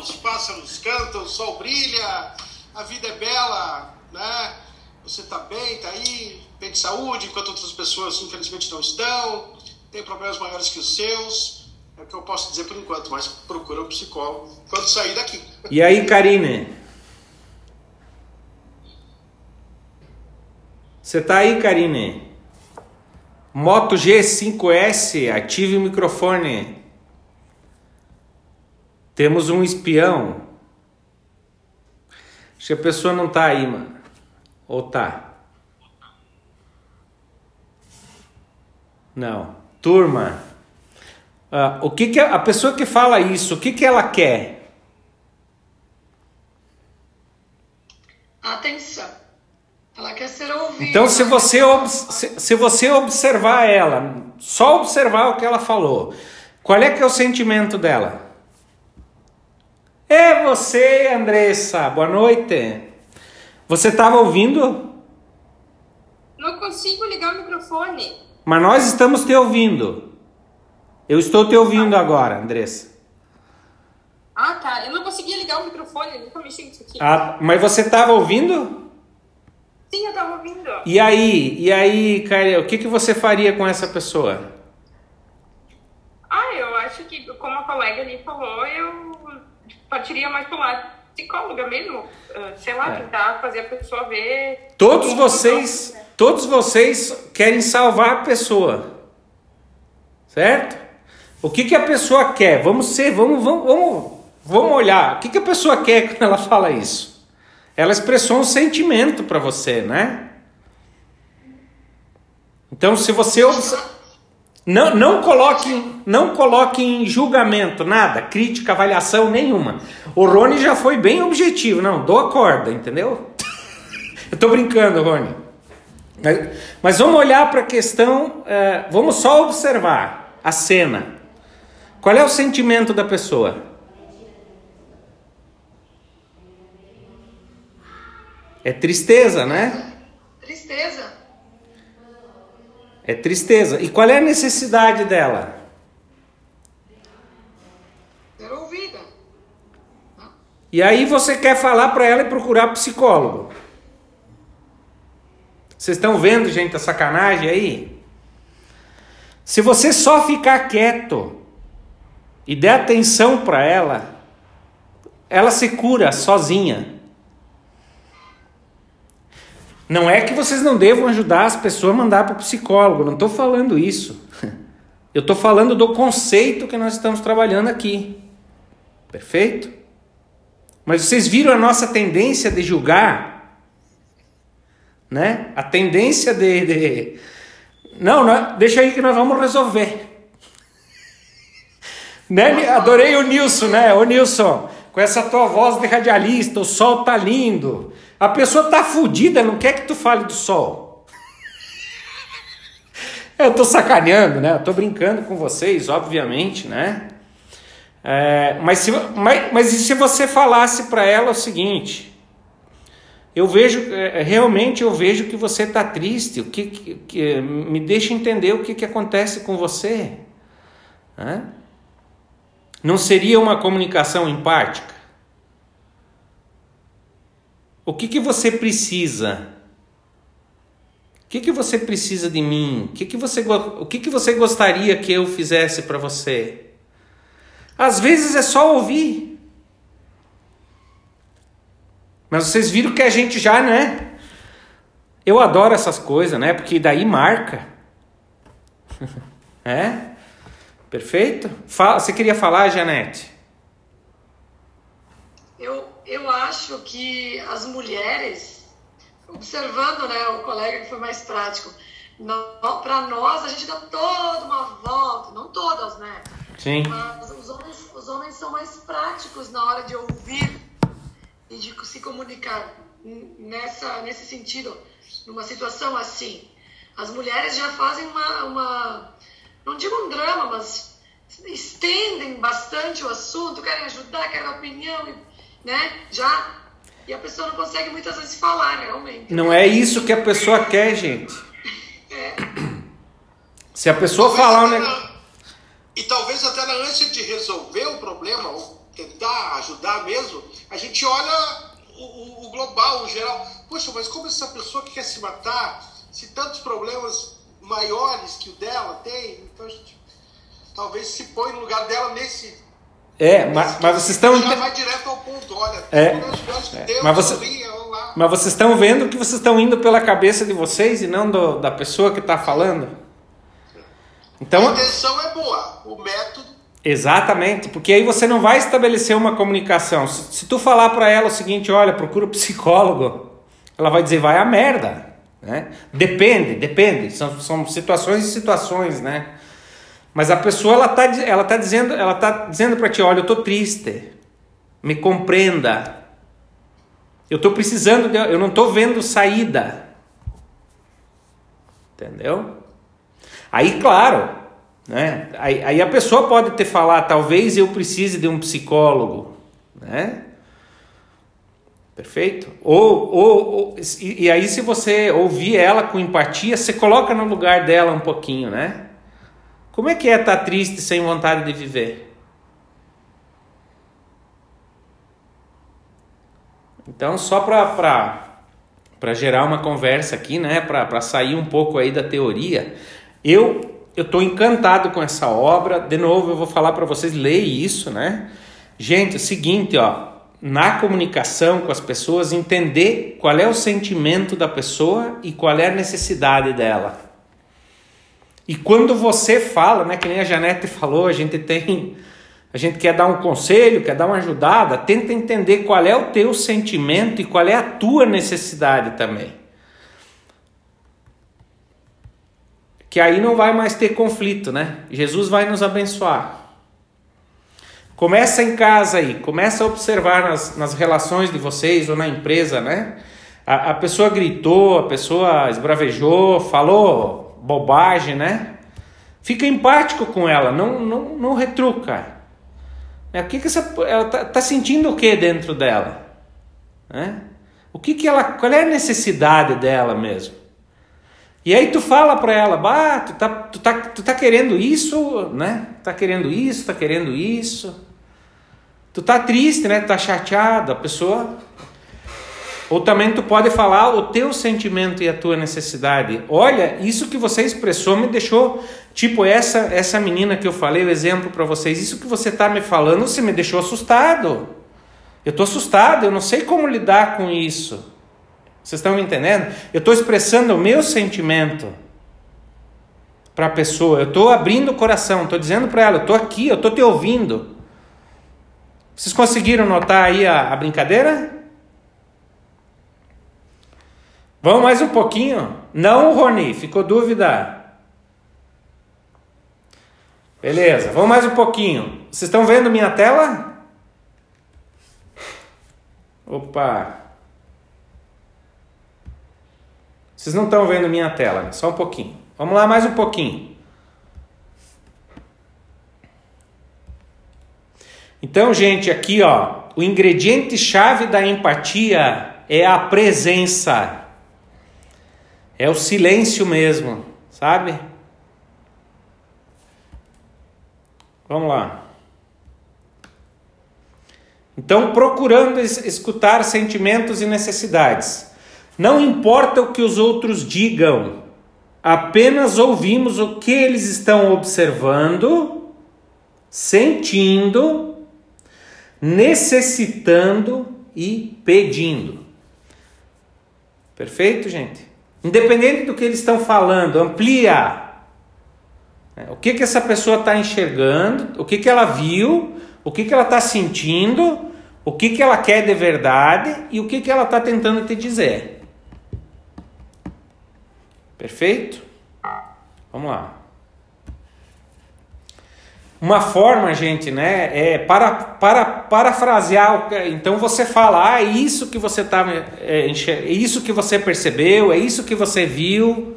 S2: Os pássaros cantam, o sol brilha, a vida é bela, né? Você tá bem, tá aí, bem de saúde, enquanto outras pessoas infelizmente não estão, têm problemas maiores que os seus. É o que eu posso dizer por enquanto, mas procura um psicólogo quando sair daqui.
S1: E aí, Karine? Você tá aí, Karine? Moto G5S, ative o microfone. Temos um espião. Acho que a pessoa não tá aí, mano. Ou tá? Não. Turma, Uh, o que, que a, a pessoa que fala isso, o que, que ela quer?
S4: Atenção. Ela quer ser ouvida.
S1: Então, se você, se, se você observar ela, só observar o que ela falou, qual é que é o sentimento dela? É você, Andressa. Boa noite. Você estava ouvindo?
S3: Não consigo ligar o microfone.
S1: Mas nós estamos te ouvindo. Eu estou te ouvindo agora, Andressa.
S3: Ah, tá. Eu não conseguia ligar o microfone, nunca mexi nisso aqui.
S1: Ah, mas você estava ouvindo?
S3: Sim, eu estava ouvindo.
S1: E aí, e aí, cara, o que, que você faria com essa pessoa?
S3: Ah, eu acho que, como a colega ali falou, eu partiria mais pro lado psicóloga mesmo. Uh, sei lá, é. tentar fazer a pessoa ver.
S1: Todos vocês, né? Todos vocês querem salvar a pessoa. Certo? O que, que a pessoa quer? Vamos ser, vamos, vamos, vamos, vamos olhar. O que, que a pessoa quer quando ela fala isso? Ela expressou um sentimento para você, né? Então, se você não, não, coloque, não coloque em julgamento nada, crítica, avaliação nenhuma. O Rony já foi bem objetivo. Não, dou a corda, entendeu? Eu tô brincando, Rony. Mas, vamos olhar para a questão, uh, vamos só observar a cena. Qual é o sentimento da pessoa? É tristeza, né?
S4: Tristeza.
S1: É tristeza. E qual é a necessidade dela?
S4: Ser ouvida.
S1: E aí você quer falar para ela e procurar psicólogo. Vocês estão vendo, gente, a sacanagem aí? Se você só ficar quieto e der atenção para ela, ela se cura sozinha. Não é que vocês não devam ajudar as pessoas a mandar para o psicólogo, não estou falando isso. Eu estou falando do conceito que nós estamos trabalhando aqui. Perfeito? Mas vocês viram a nossa tendência de julgar? Né? A tendência de. de... Não, não, deixa aí que nós vamos resolver. Né? Adorei o Nilson, né? Ô Nilson, com essa tua voz de radialista, o sol tá lindo. A pessoa tá fodida, não quer que tu fale do sol. Eu tô sacaneando, né? Eu tô brincando com vocês, obviamente, né? É, mas, se, mas, mas e se você falasse para ela o seguinte? Eu vejo, é, realmente eu vejo que você está triste. O que, que, que, me deixa entender o que, que acontece com você. Né? Não seria uma comunicação empática? O que, que você precisa? O que, que você precisa de mim? O que, que, você, o que, que você gostaria que eu fizesse para você? Às vezes é só ouvir. Mas vocês viram que a gente já, né? Eu adoro essas coisas, né? Porque daí marca. é? Perfeito? Fala, você queria falar, Janete?
S4: Eu, eu acho que as mulheres, observando né, o colega que foi mais prático, para nós a gente dá toda uma volta, não todas, né?
S1: Sim.
S4: Mas os homens, os homens são mais práticos na hora de ouvir e de se comunicar nessa, nesse sentido, numa situação assim. As mulheres já fazem uma, uma não digo um drama, mas estendem bastante o assunto, querem ajudar, querem opinião, né? Já. E a pessoa não consegue muitas vezes falar, realmente.
S1: Não é isso que a pessoa quer, gente. É. Se a pessoa talvez falar negócio.
S2: E talvez até antes de resolver o problema, ou tentar ajudar mesmo, a gente olha o, o, o global, o geral. Poxa, mas como essa pessoa que quer se matar, se tantos problemas maiores que o dela tem, então a gente talvez se põe no lugar dela nesse.
S1: É, mas, mas vocês estão.
S2: Vai direto ao ponto, olha,
S1: é, é. Mas, você, mas vocês estão vendo que vocês estão indo pela cabeça de vocês e não do, da pessoa que está falando?
S2: Então, a intenção é boa, o método.
S1: Exatamente, porque aí você não vai estabelecer uma comunicação. Se, se tu falar para ela o seguinte, olha, procura um psicólogo, ela vai dizer, vai a merda. Né? Depende, depende. São, são situações e situações, né? Mas a pessoa ela tá, ela tá dizendo, ela tá dizendo para ti, olha, eu tô triste. Me compreenda. Eu tô precisando, de, eu não tô vendo saída. Entendeu? Aí, claro, né? Aí, aí a pessoa pode ter falar, talvez eu precise de um psicólogo, né? Perfeito? Ou, ou, ou e, e, aí se você ouvir ela com empatia, você coloca no lugar dela um pouquinho, né? Como é que é estar triste sem vontade de viver? Então, só para gerar uma conversa aqui, né? Para sair um pouco aí da teoria, eu eu estou encantado com essa obra. De novo, eu vou falar para vocês, leia isso, né? Gente, é o seguinte, ó, na comunicação com as pessoas, entender qual é o sentimento da pessoa e qual é a necessidade dela. E quando você fala, né, que nem a Janete falou, a gente tem a gente quer dar um conselho, quer dar uma ajudada, tenta entender qual é o teu sentimento e qual é a tua necessidade também. Que aí não vai mais ter conflito, né? Jesus vai nos abençoar. Começa em casa aí, começa a observar nas, nas relações de vocês ou na empresa, né? A, a pessoa gritou, a pessoa esbravejou, falou bobagem, né? Fica empático com ela, não, não, não retruca. É, o que, que essa, ela tá, tá sentindo o que dentro dela? Né? O que, que ela, qual é a necessidade dela mesmo? E aí tu fala para ela, bah, tu tá, tu, tá, tu tá querendo isso, né? Tá querendo isso, tá querendo isso. Tu tá triste, né? Tu tá chateado, a pessoa. Ou também tu pode falar o teu sentimento e a tua necessidade. Olha, isso que você expressou me deixou, tipo essa essa menina que eu falei o exemplo para vocês. Isso que você tá me falando, você me deixou assustado. Eu tô assustado, eu não sei como lidar com isso. Vocês estão me entendendo? Eu estou expressando o meu sentimento para a pessoa. Eu estou abrindo o coração, estou dizendo para ela, eu estou aqui, eu estou te ouvindo. Vocês conseguiram notar aí a, a brincadeira? Vamos mais um pouquinho? Não, Rony, ficou dúvida? Beleza, vamos mais um pouquinho. Vocês estão vendo minha tela? Opa! Vocês não estão vendo minha tela, só um pouquinho. Vamos lá, mais um pouquinho. Então, gente, aqui ó, o ingrediente chave da empatia é a presença. É o silêncio mesmo, sabe? Vamos lá. Então, procurando escutar sentimentos e necessidades. Não importa o que os outros digam, apenas ouvimos o que eles estão observando, sentindo necessitando e pedindo. Perfeito, gente? Independente do que eles estão falando, amplia. É, o que, que essa pessoa está enxergando, o que, que ela viu, o que, que ela está sentindo, o que, que ela quer de verdade e o que, que ela está tentando te dizer. Perfeito? Vamos lá. Uma forma, gente, né, é para, para parafrasear, então você fala, ah, é isso que você tá, é, é isso que você percebeu, é isso que você viu,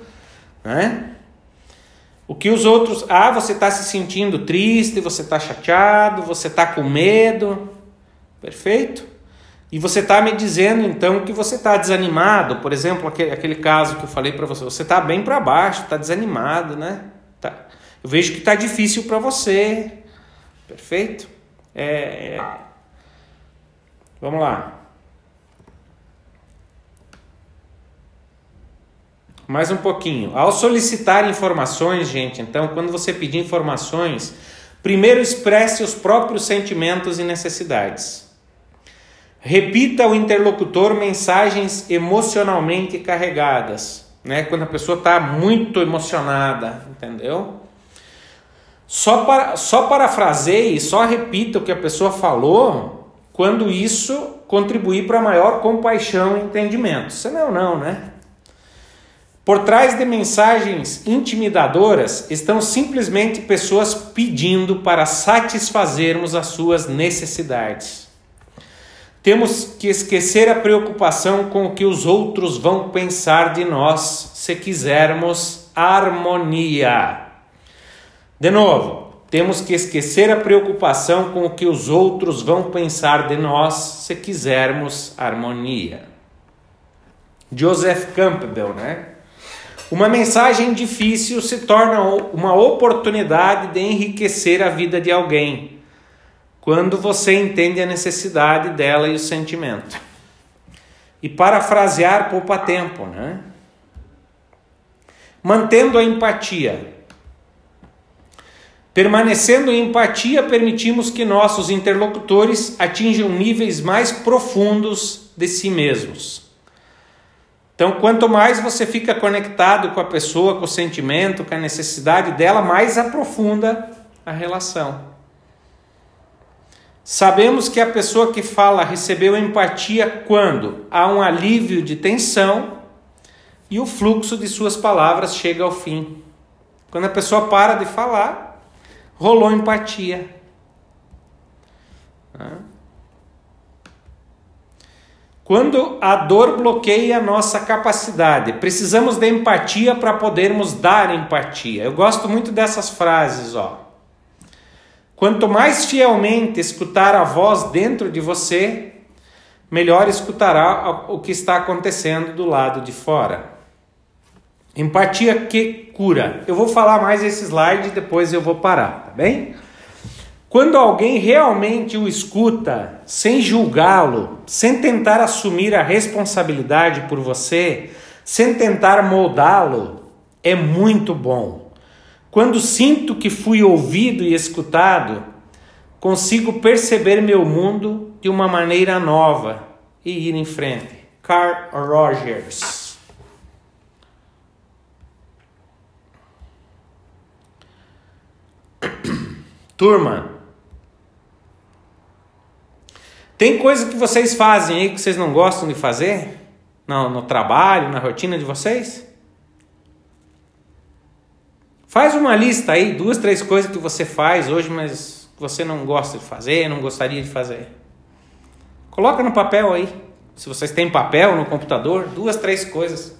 S1: né? O que os outros, ah, você está se sentindo triste, você está chateado, você está com medo, perfeito? E você está me dizendo então que você está desanimado, por exemplo, aquele, aquele caso que eu falei para você, você está bem para baixo, está desanimado, né? Tá. Eu vejo que está difícil para você. Perfeito? É, é... Vamos lá. Mais um pouquinho. Ao solicitar informações, gente, então, quando você pedir informações, primeiro expresse os próprios sentimentos e necessidades. Repita ao interlocutor mensagens emocionalmente carregadas, né? Quando a pessoa está muito emocionada, entendeu? Só, para, só parafraseie, só repita o que a pessoa falou quando isso contribuir para maior compaixão e entendimento. Senão, não, né? Por trás de mensagens intimidadoras estão simplesmente pessoas pedindo para satisfazermos as suas necessidades. Temos que esquecer a preocupação com o que os outros vão pensar de nós se quisermos harmonia. De novo, temos que esquecer a preocupação com o que os outros vão pensar de nós se quisermos harmonia. Joseph Campbell, né? Uma mensagem difícil se torna uma oportunidade de enriquecer a vida de alguém quando você entende a necessidade dela e o sentimento. E parafrasear poupa tempo, né? Mantendo a empatia. Permanecendo em empatia, permitimos que nossos interlocutores atinjam níveis mais profundos de si mesmos. Então, quanto mais você fica conectado com a pessoa, com o sentimento, com a necessidade dela, mais aprofunda a relação. Sabemos que a pessoa que fala recebeu empatia quando há um alívio de tensão e o fluxo de suas palavras chega ao fim. Quando a pessoa para de falar, rolou empatia. Quando a dor bloqueia a nossa capacidade, precisamos de empatia para podermos dar empatia. Eu gosto muito dessas frases, ó. Quanto mais fielmente escutar a voz dentro de você, melhor escutará o que está acontecendo do lado de fora. Empatia que cura. Eu vou falar mais esse slide e depois eu vou parar, tá bem? Quando alguém realmente o escuta, sem julgá-lo, sem tentar assumir a responsabilidade por você, sem tentar moldá-lo, é muito bom. Quando sinto que fui ouvido e escutado, consigo perceber meu mundo de uma maneira nova e ir em frente. Carl Rogers. Turma, tem coisa que vocês fazem aí que vocês não gostam de fazer? No, no trabalho, na rotina de vocês? Faz uma lista aí, duas, três coisas que você faz hoje, mas você não gosta de fazer, não gostaria de fazer. Coloca no papel aí. Se vocês têm papel no computador, duas, três coisas.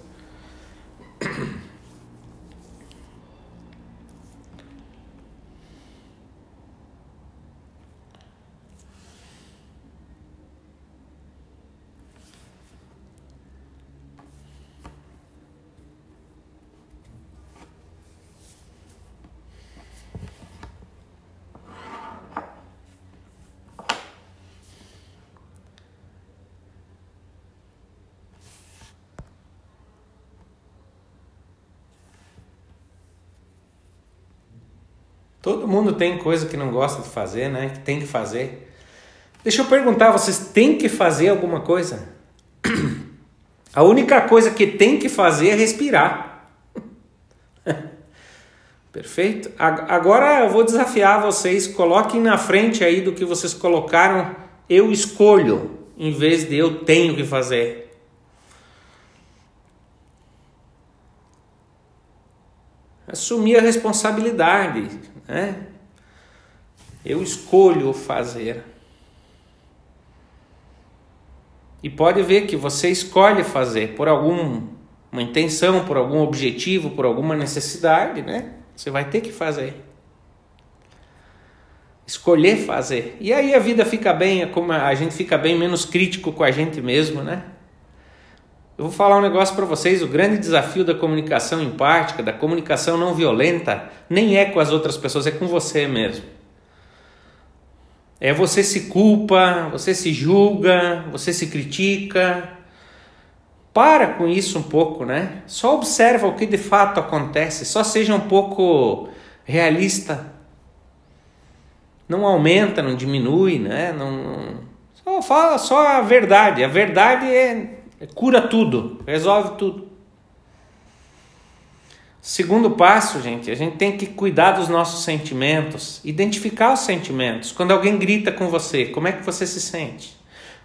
S1: Todo mundo tem coisa que não gosta de fazer, né? Que tem que fazer. Deixa eu perguntar, vocês têm que fazer alguma coisa? A única coisa que tem que fazer é respirar. Perfeito? Agora eu vou desafiar vocês, coloquem na frente aí do que vocês colocaram, eu escolho, em vez de eu tenho que fazer. Assumir a responsabilidade. Né? Eu escolho fazer. E pode ver que você escolhe fazer por alguma intenção, por algum objetivo, por alguma necessidade, né? Você vai ter que fazer. Escolher fazer. E aí a vida fica bem, é como a gente fica bem menos crítico com a gente mesmo, né? Eu vou falar um negócio para vocês: o grande desafio da comunicação empática, da comunicação não violenta, nem é com as outras pessoas, é com você mesmo. É você se culpa, você se julga, você se critica. Para com isso um pouco, né? Só observa o que de fato acontece, só seja um pouco realista. Não aumenta, não diminui, né? Não, só fala só a verdade. A verdade é Cura tudo, resolve tudo. Segundo passo, gente, a gente tem que cuidar dos nossos sentimentos, identificar os sentimentos. Quando alguém grita com você, como é que você se sente?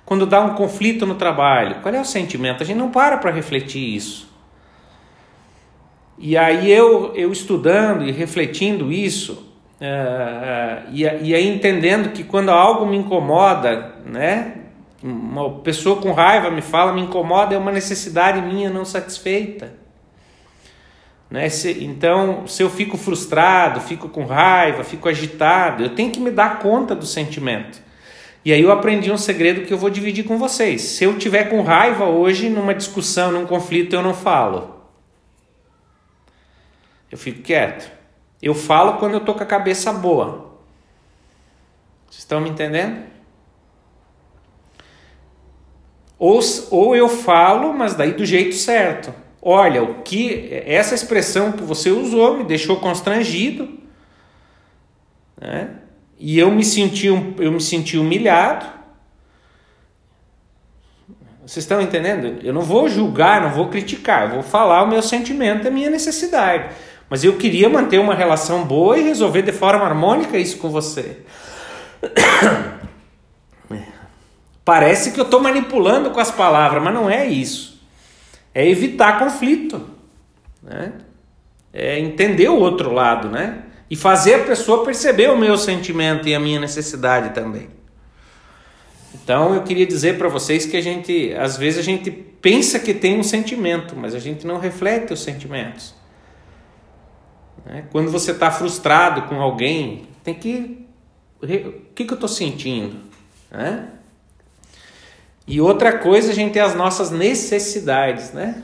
S1: Quando dá um conflito no trabalho, qual é o sentimento? A gente não para para refletir isso. E aí eu, eu estudando e refletindo isso, uh, e, e aí entendendo que quando algo me incomoda, né, uma pessoa com raiva me fala, me incomoda, é uma necessidade minha não satisfeita. Né? Se, então, se eu fico frustrado, fico com raiva, fico agitado, eu tenho que me dar conta do sentimento. E aí eu aprendi um segredo que eu vou dividir com vocês. Se eu tiver com raiva hoje, numa discussão, num conflito, eu não falo. Eu fico quieto. Eu falo quando eu tô com a cabeça boa. Vocês estão me entendendo? Ou, ou eu falo, mas daí do jeito certo. Olha, o que essa expressão que você usou me deixou constrangido, né? E eu me senti eu me senti humilhado. Vocês estão entendendo? Eu não vou julgar, não vou criticar, eu vou falar o meu sentimento, a minha necessidade. Mas eu queria manter uma relação boa e resolver de forma harmônica isso com você. Parece que eu estou manipulando com as palavras, mas não é isso. É evitar conflito, né? É entender o outro lado, né? E fazer a pessoa perceber o meu sentimento e a minha necessidade também. Então eu queria dizer para vocês que a gente, às vezes a gente pensa que tem um sentimento, mas a gente não reflete os sentimentos. Né? Quando você está frustrado com alguém, tem que. O que, que eu estou sentindo? Né? E outra coisa, a gente tem as nossas necessidades, né?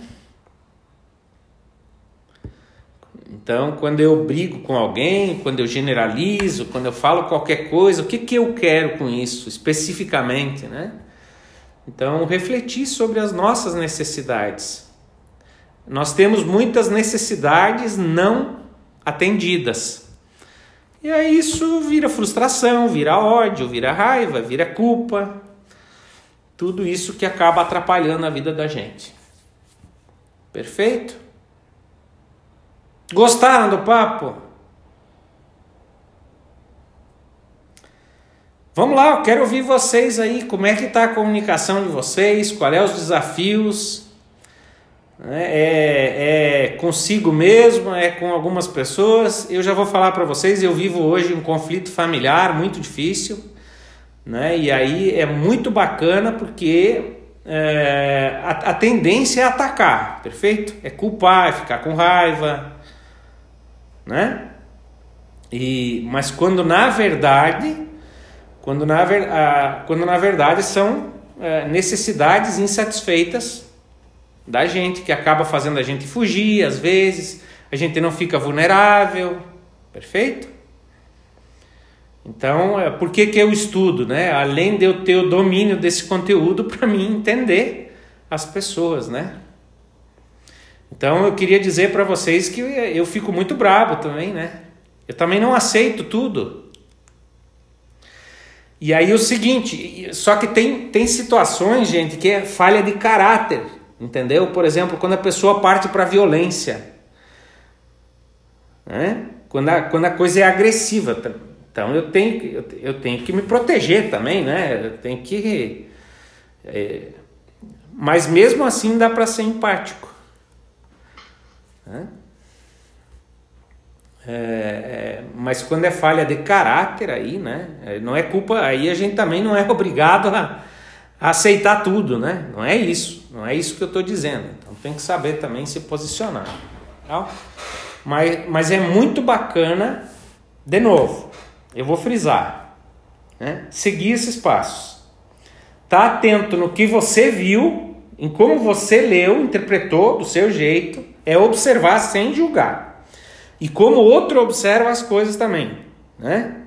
S1: Então, quando eu brigo com alguém, quando eu generalizo, quando eu falo qualquer coisa, o que, que eu quero com isso especificamente, né? Então, refletir sobre as nossas necessidades. Nós temos muitas necessidades não atendidas. E aí isso vira frustração, vira ódio, vira raiva, vira culpa, tudo isso que acaba atrapalhando a vida da gente. Perfeito? Gostaram do papo? Vamos lá, eu quero ouvir vocês aí, como é que está a comunicação de vocês, quais é os desafios, né? é, é consigo mesmo, é com algumas pessoas. Eu já vou falar para vocês, eu vivo hoje um conflito familiar muito difícil, né? E aí é muito bacana porque é, a, a, tendência é atacar, perfeito? É culpar, é ficar com raiva, né? E, mas quando na verdade, quando na, a, quando na verdade são é, necessidades insatisfeitas da gente que acaba fazendo a gente fugir às vezes, a gente não fica vulnerável, perfeito? Então, é, por que, que eu estudo? Né? Além de eu ter o domínio desse conteúdo para mim entender as pessoas, né? Então, eu queria dizer para vocês que eu fico muito bravo também, né? Eu também não aceito tudo. E aí o seguinte, só que tem, tem situações, gente, que é falha de caráter, entendeu? Por exemplo, quando a pessoa parte para violência, né? Quando a, quando a coisa é agressiva então eu tenho, eu tenho que me proteger também, né? Eu tenho que. É, mas mesmo assim dá para ser empático. Né? É, é, mas quando é falha de caráter aí, né? É, não é culpa. Aí a gente também não é obrigado a, a aceitar tudo, né? Não é isso. Não é isso que eu estou dizendo. Então tem que saber também se posicionar. Tá? Mas, mas é muito bacana, de novo, eu vou frisar, né? seguir esses passos. Tá atento no que você viu, em como você leu, interpretou do seu jeito, é observar sem julgar. E como o outro observa as coisas também, né?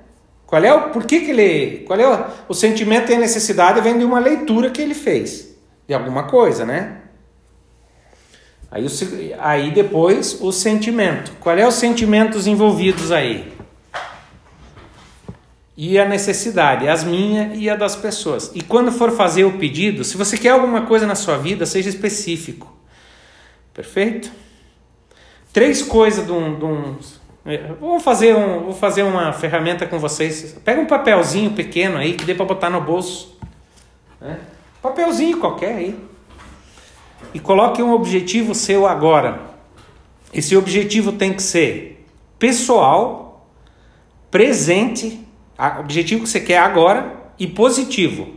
S1: Qual é o por que, que ele, qual é o, o sentimento e a necessidade vem de uma leitura que ele fez de alguma coisa, né? Aí, aí depois o sentimento. Qual é os sentimentos envolvidos aí? E a necessidade, as minhas e a das pessoas. E quando for fazer o pedido, se você quer alguma coisa na sua vida, seja específico. Perfeito? Três coisas de um. De um vou, fazer um, vou fazer uma ferramenta com vocês. Pega um papelzinho pequeno aí que dê para botar no bolso. Né? Papelzinho qualquer aí. E coloque um objetivo seu agora. Esse objetivo tem que ser pessoal, presente, objetivo que você quer agora e positivo.